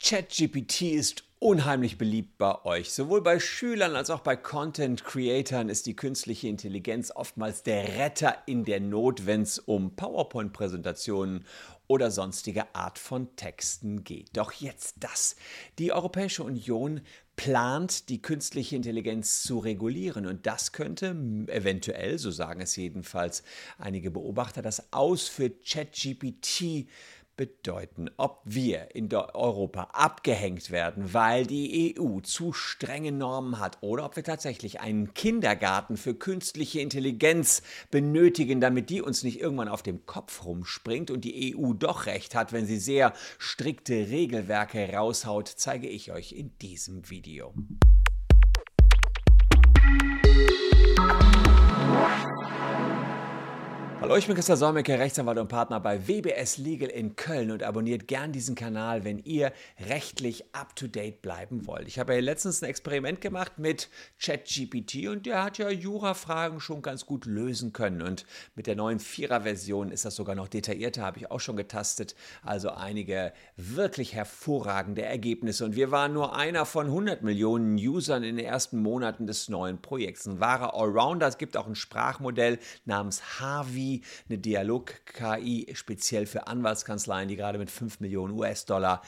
ChatGPT ist unheimlich beliebt bei euch. Sowohl bei Schülern als auch bei Content Creatern ist die künstliche Intelligenz oftmals der Retter in der Not, wenn es um PowerPoint-Präsentationen oder sonstige Art von Texten geht. Doch jetzt das. Die Europäische Union plant, die künstliche Intelligenz zu regulieren. Und das könnte eventuell, so sagen es jedenfalls einige Beobachter, das Aus für ChatGPT bedeuten, ob wir in Europa abgehängt werden, weil die EU zu strenge Normen hat, oder ob wir tatsächlich einen Kindergarten für künstliche Intelligenz benötigen, damit die uns nicht irgendwann auf dem Kopf rumspringt und die EU doch recht hat, wenn sie sehr strikte Regelwerke raushaut, zeige ich euch in diesem Video. Hallo, ich bin Christa Solmecke, Rechtsanwalt und Partner bei WBS Legal in Köln und abonniert gern diesen Kanal, wenn ihr rechtlich up-to-date bleiben wollt. Ich habe ja letztens ein Experiment gemacht mit ChatGPT und der hat ja Jura-Fragen schon ganz gut lösen können. Und mit der neuen Vierer-Version ist das sogar noch detaillierter, habe ich auch schon getastet. Also einige wirklich hervorragende Ergebnisse. Und wir waren nur einer von 100 Millionen Usern in den ersten Monaten des neuen Projekts. Ein wahrer Allrounder. Es gibt auch ein Sprachmodell namens Harvey eine Dialog-KI speziell für Anwaltskanzleien, die gerade mit 5 Millionen US-Dollar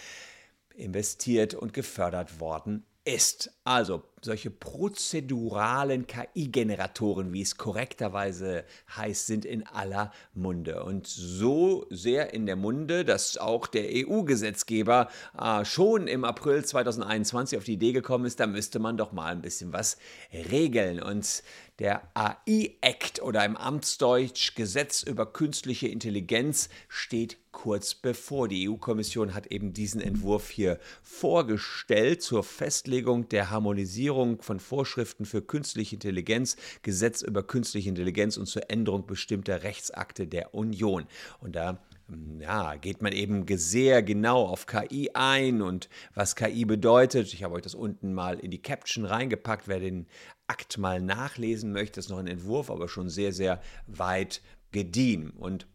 investiert und gefördert worden ist. Also solche prozeduralen KI-Generatoren, wie es korrekterweise heißt, sind in aller Munde. Und so sehr in der Munde, dass auch der EU-Gesetzgeber äh, schon im April 2021 auf die Idee gekommen ist, da müsste man doch mal ein bisschen was regeln. Und der AI-Act oder im Amtsdeutsch Gesetz über künstliche Intelligenz steht kurz bevor. Die EU-Kommission hat eben diesen Entwurf hier vorgestellt zur Festlegung der Harmonisierung von Vorschriften für künstliche Intelligenz, Gesetz über künstliche Intelligenz und zur Änderung bestimmter Rechtsakte der Union. Und da ja, geht man eben sehr genau auf KI ein und was KI bedeutet. Ich habe euch das unten mal in die Caption reingepackt. Wer den Akt mal nachlesen möchte, ist noch ein Entwurf, aber schon sehr, sehr weit gediehen. Und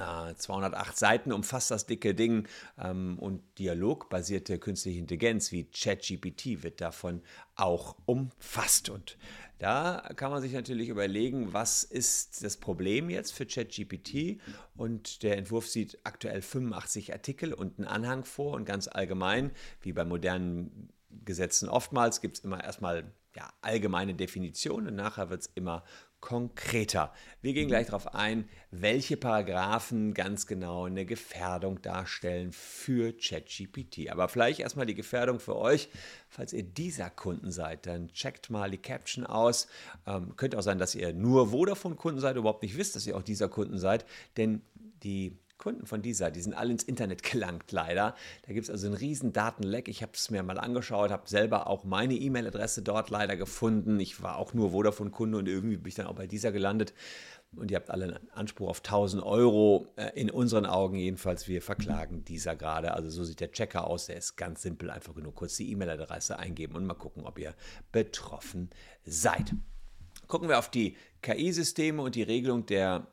208 Seiten umfasst das dicke Ding ähm, und dialogbasierte künstliche Intelligenz wie ChatGPT wird davon auch umfasst. Und da kann man sich natürlich überlegen, was ist das Problem jetzt für ChatGPT? Und der Entwurf sieht aktuell 85 Artikel und einen Anhang vor und ganz allgemein, wie bei modernen Gesetzen oftmals, gibt es immer erstmal ja, allgemeine Definitionen und nachher wird es immer konkreter. Wir gehen gleich darauf ein, welche Paragraphen ganz genau eine Gefährdung darstellen für ChatGPT. Aber vielleicht erstmal die Gefährdung für euch. Falls ihr dieser Kunden seid, dann checkt mal die Caption aus. Ähm, könnte auch sein, dass ihr nur Vodafone-Kunden seid, überhaupt nicht wisst, dass ihr auch dieser Kunden seid, denn die Kunden von dieser, die sind alle ins Internet gelangt, leider. Da gibt es also einen riesen Datenleck. Ich habe es mir mal angeschaut, habe selber auch meine E-Mail-Adresse dort leider gefunden. Ich war auch nur Vodafone-Kunde und irgendwie bin ich dann auch bei dieser gelandet. Und ihr habt alle einen Anspruch auf 1000 Euro. Äh, in unseren Augen jedenfalls, wir verklagen dieser gerade. Also so sieht der Checker aus. Der ist ganz simpel. Einfach nur kurz die E-Mail-Adresse eingeben und mal gucken, ob ihr betroffen seid. Gucken wir auf die KI-Systeme und die Regelung der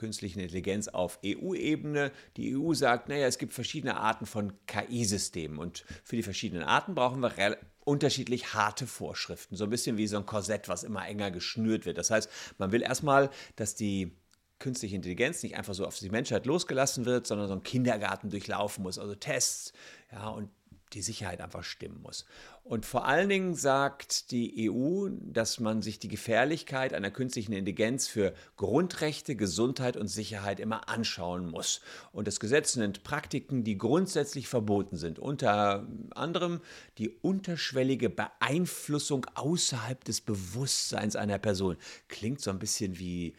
künstlichen Intelligenz auf EU-Ebene. Die EU sagt, naja, es gibt verschiedene Arten von KI-Systemen und für die verschiedenen Arten brauchen wir unterschiedlich harte Vorschriften. So ein bisschen wie so ein Korsett, was immer enger geschnürt wird. Das heißt, man will erstmal, dass die künstliche Intelligenz nicht einfach so auf die Menschheit losgelassen wird, sondern so einen Kindergarten durchlaufen muss, also Tests, ja, und die Sicherheit einfach stimmen muss. Und vor allen Dingen sagt die EU, dass man sich die Gefährlichkeit einer künstlichen Intelligenz für Grundrechte, Gesundheit und Sicherheit immer anschauen muss. Und das Gesetz nennt Praktiken, die grundsätzlich verboten sind. Unter anderem die unterschwellige Beeinflussung außerhalb des Bewusstseins einer Person. Klingt so ein bisschen wie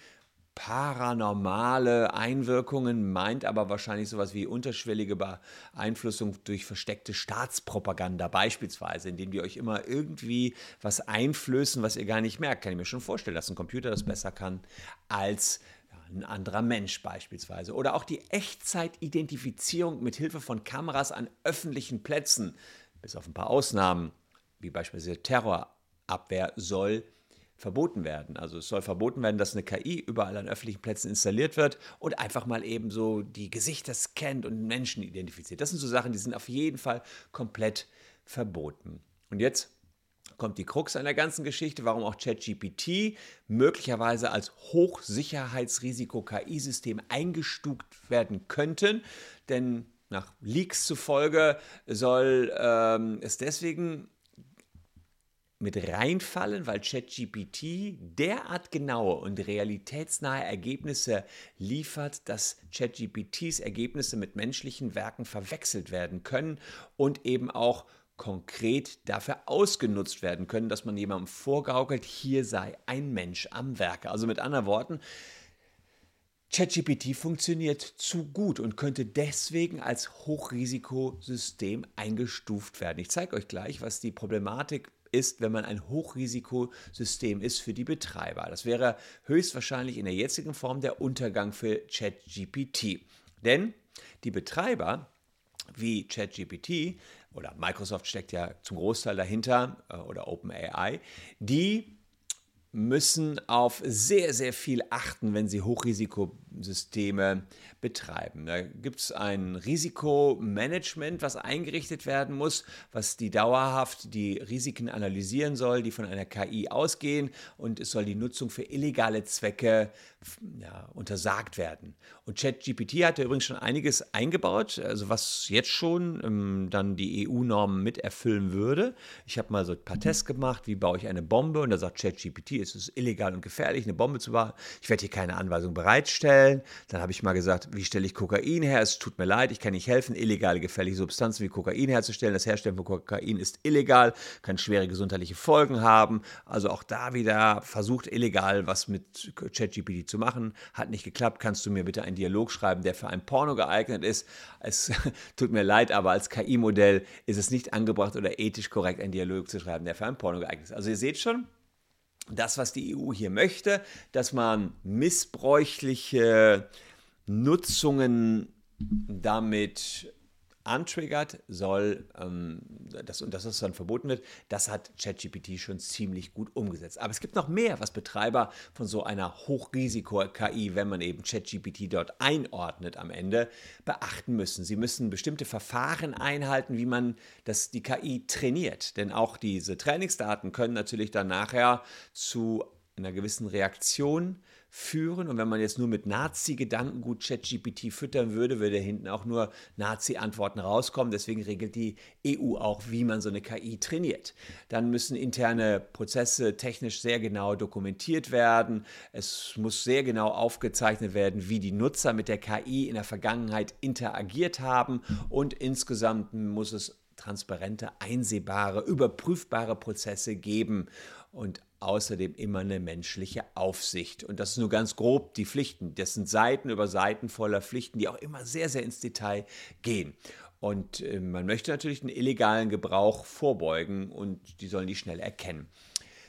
paranormale Einwirkungen, meint aber wahrscheinlich sowas wie unterschwellige Beeinflussung durch versteckte Staatspropaganda beispielsweise, indem die euch immer irgendwie was einflößen, was ihr gar nicht merkt. Kann ich mir schon vorstellen, dass ein Computer das besser kann als ein anderer Mensch beispielsweise. Oder auch die Echtzeitidentifizierung mit Hilfe von Kameras an öffentlichen Plätzen, bis auf ein paar Ausnahmen, wie beispielsweise Terrorabwehr, soll verboten werden. Also es soll verboten werden, dass eine KI überall an öffentlichen Plätzen installiert wird und einfach mal eben so die Gesichter scannt und Menschen identifiziert. Das sind so Sachen, die sind auf jeden Fall komplett verboten. Und jetzt kommt die Krux an der ganzen Geschichte, warum auch ChatGPT möglicherweise als Hochsicherheitsrisiko-KI-System eingestuft werden könnten. Denn nach Leaks zufolge soll ähm, es deswegen mit reinfallen, weil ChatGPT derart genaue und realitätsnahe Ergebnisse liefert, dass ChatGPTs Ergebnisse mit menschlichen Werken verwechselt werden können und eben auch konkret dafür ausgenutzt werden können, dass man jemandem vorgaukelt, hier sei ein Mensch am Werke. Also mit anderen Worten, ChatGPT funktioniert zu gut und könnte deswegen als Hochrisikosystem eingestuft werden. Ich zeige euch gleich, was die Problematik ist, wenn man ein Hochrisikosystem ist für die Betreiber. Das wäre höchstwahrscheinlich in der jetzigen Form der Untergang für ChatGPT. Denn die Betreiber wie ChatGPT oder Microsoft steckt ja zum Großteil dahinter äh, oder OpenAI, die müssen auf sehr, sehr viel achten, wenn sie Hochrisikosysteme betreiben. Da gibt es ein Risikomanagement, was eingerichtet werden muss, was die dauerhaft die Risiken analysieren soll, die von einer KI ausgehen und es soll die Nutzung für illegale Zwecke ja, untersagt werden. Und ChatGPT hat ja übrigens schon einiges eingebaut, also was jetzt schon ähm, dann die EU-Normen mit erfüllen würde. Ich habe mal so ein paar Tests gemacht, wie baue ich eine Bombe und da sagt ChatGPT, es ist illegal und gefährlich, eine Bombe zu bauen. Ich werde hier keine Anweisung bereitstellen. Dann habe ich mal gesagt, wie stelle ich Kokain her? Es tut mir leid, ich kann nicht helfen, illegale gefährliche Substanzen wie Kokain herzustellen. Das Herstellen von Kokain ist illegal, kann schwere gesundheitliche Folgen haben. Also auch da wieder versucht illegal was mit ChatGPT zu machen. Hat nicht geklappt. Kannst du mir bitte einen Dialog schreiben, der für ein Porno geeignet ist? Es tut mir leid, aber als KI-Modell ist es nicht angebracht oder ethisch korrekt, einen Dialog zu schreiben, der für ein Porno geeignet ist. Also ihr seht schon, das, was die EU hier möchte, dass man missbräuchliche Nutzungen damit antriggert, soll, ähm, das, und dass das dann verboten wird, das hat ChatGPT schon ziemlich gut umgesetzt. Aber es gibt noch mehr, was Betreiber von so einer Hochrisiko-KI, wenn man eben ChatGPT dort einordnet am Ende, beachten müssen. Sie müssen bestimmte Verfahren einhalten, wie man das, die KI trainiert. Denn auch diese Trainingsdaten können natürlich dann nachher zu einer gewissen Reaktion führen. Und wenn man jetzt nur mit Nazi-Gedankengut ChatGPT füttern würde, würde hinten auch nur Nazi-Antworten rauskommen. Deswegen regelt die EU auch, wie man so eine KI trainiert. Dann müssen interne Prozesse technisch sehr genau dokumentiert werden. Es muss sehr genau aufgezeichnet werden, wie die Nutzer mit der KI in der Vergangenheit interagiert haben. Und insgesamt muss es transparente, einsehbare, überprüfbare Prozesse geben und außerdem immer eine menschliche Aufsicht. Und das ist nur ganz grob die Pflichten. Das sind Seiten über Seiten voller Pflichten, die auch immer sehr, sehr ins Detail gehen. Und äh, man möchte natürlich einen illegalen Gebrauch vorbeugen und die sollen die schnell erkennen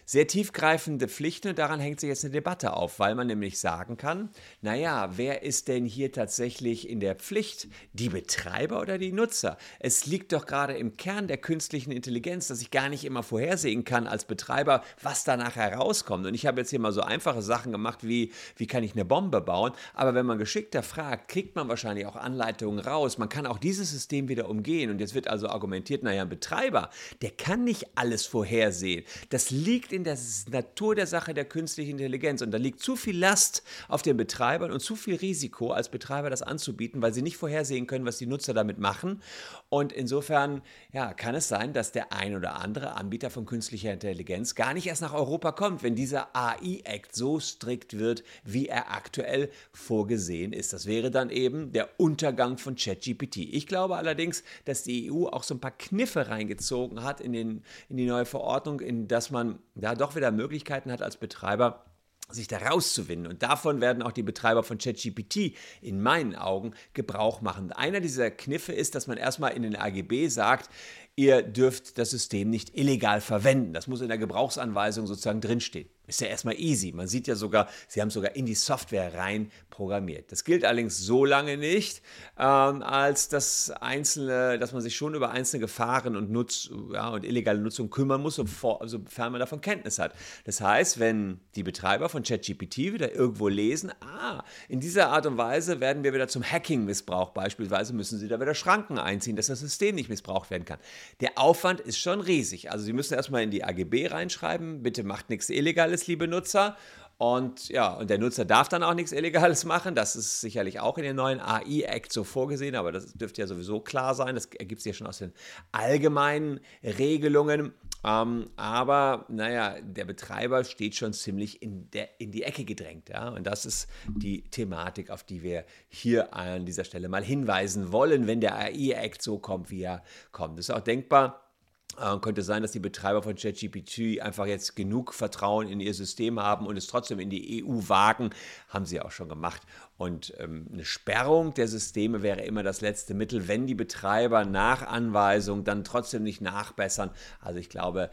sehr tiefgreifende Pflichten und daran hängt sich jetzt eine Debatte auf, weil man nämlich sagen kann, naja, wer ist denn hier tatsächlich in der Pflicht? Die Betreiber oder die Nutzer? Es liegt doch gerade im Kern der künstlichen Intelligenz, dass ich gar nicht immer vorhersehen kann als Betreiber, was danach herauskommt. Und ich habe jetzt hier mal so einfache Sachen gemacht, wie, wie kann ich eine Bombe bauen? Aber wenn man geschickter fragt, kriegt man wahrscheinlich auch Anleitungen raus. Man kann auch dieses System wieder umgehen. Und jetzt wird also argumentiert, naja, ein Betreiber, der kann nicht alles vorhersehen. Das liegt in der Natur der Sache der künstlichen Intelligenz. Und da liegt zu viel Last auf den Betreibern und zu viel Risiko als Betreiber das anzubieten, weil sie nicht vorhersehen können, was die Nutzer damit machen. Und insofern ja, kann es sein, dass der ein oder andere Anbieter von künstlicher Intelligenz gar nicht erst nach Europa kommt, wenn dieser AI-Act so strikt wird, wie er aktuell vorgesehen ist. Das wäre dann eben der Untergang von ChatGPT. Ich glaube allerdings, dass die EU auch so ein paar Kniffe reingezogen hat in, den, in die neue Verordnung, in dass man da doch wieder Möglichkeiten hat als Betreiber, sich da rauszuwinden. Und davon werden auch die Betreiber von ChatGPT in meinen Augen Gebrauch machen. Einer dieser Kniffe ist, dass man erstmal in den AGB sagt, ihr dürft das System nicht illegal verwenden. Das muss in der Gebrauchsanweisung sozusagen drinstehen. Ist ja erstmal easy. Man sieht ja sogar, sie haben sogar in die Software rein programmiert. Das gilt allerdings so lange nicht, ähm, als das einzelne, dass man sich schon über einzelne Gefahren und Nutz, ja, und illegale Nutzung kümmern muss, sofern man davon Kenntnis hat. Das heißt, wenn die Betreiber von ChatGPT wieder irgendwo lesen, ah, in dieser Art und Weise werden wir wieder zum Hacking-Missbrauch beispielsweise, müssen sie da wieder Schranken einziehen, dass das System nicht missbraucht werden kann. Der Aufwand ist schon riesig. Also Sie müssen erstmal in die AGB reinschreiben, bitte macht nichts Illegales Illegales, liebe Nutzer. Und ja, und der Nutzer darf dann auch nichts Illegales machen. Das ist sicherlich auch in den neuen AI-Act so vorgesehen, aber das dürfte ja sowieso klar sein. Das ergibt sich ja schon aus den allgemeinen Regelungen. Ähm, aber naja, der Betreiber steht schon ziemlich in, der, in die Ecke gedrängt. Ja? Und das ist die Thematik, auf die wir hier an dieser Stelle mal hinweisen wollen, wenn der AI-Act so kommt, wie er kommt. Das ist auch denkbar äh, könnte sein, dass die Betreiber von ChatGPT einfach jetzt genug Vertrauen in ihr System haben und es trotzdem in die EU wagen. Haben sie auch schon gemacht. Und ähm, eine Sperrung der Systeme wäre immer das letzte Mittel, wenn die Betreiber nach Anweisung dann trotzdem nicht nachbessern. Also ich glaube,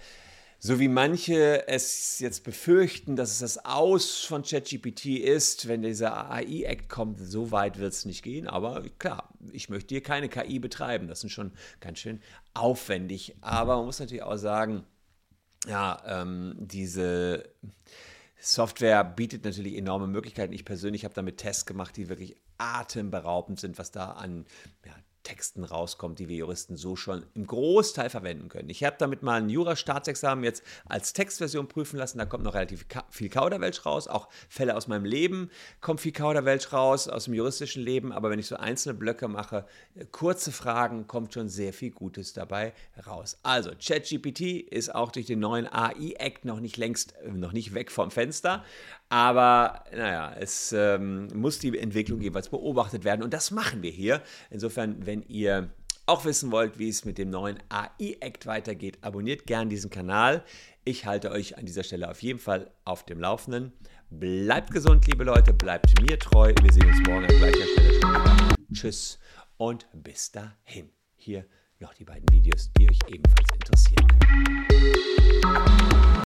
so wie manche es jetzt befürchten, dass es das Aus von ChatGPT ist, wenn dieser AI-Act kommt, so weit wird es nicht gehen. Aber klar, ich möchte hier keine KI betreiben. Das ist schon ganz schön aufwendig. Aber man muss natürlich auch sagen, ja, ähm, diese Software bietet natürlich enorme Möglichkeiten. Ich persönlich habe damit Tests gemacht, die wirklich atemberaubend sind, was da an ja, Texten rauskommt, die wir Juristen so schon im Großteil verwenden können. Ich habe damit mal ein Jura-Staatsexamen jetzt als Textversion prüfen lassen. Da kommt noch relativ viel Kauderwelsch raus. Auch Fälle aus meinem Leben kommt viel Kauderwelsch raus, aus dem juristischen Leben. Aber wenn ich so einzelne Blöcke mache, äh, kurze Fragen, kommt schon sehr viel Gutes dabei raus. Also, ChatGPT ist auch durch den neuen AI-Act noch nicht längst, äh, noch nicht weg vom Fenster. Aber naja, es ähm, muss die Entwicklung jeweils beobachtet werden und das machen wir hier. Insofern, wenn ihr auch wissen wollt, wie es mit dem neuen AI-Act weitergeht, abonniert gern diesen Kanal. Ich halte euch an dieser Stelle auf jeden Fall auf dem Laufenden. Bleibt gesund, liebe Leute, bleibt mir treu. Wir sehen uns morgen an gleicher Stelle. Tschüss und bis dahin. Hier noch die beiden Videos, die euch ebenfalls interessieren.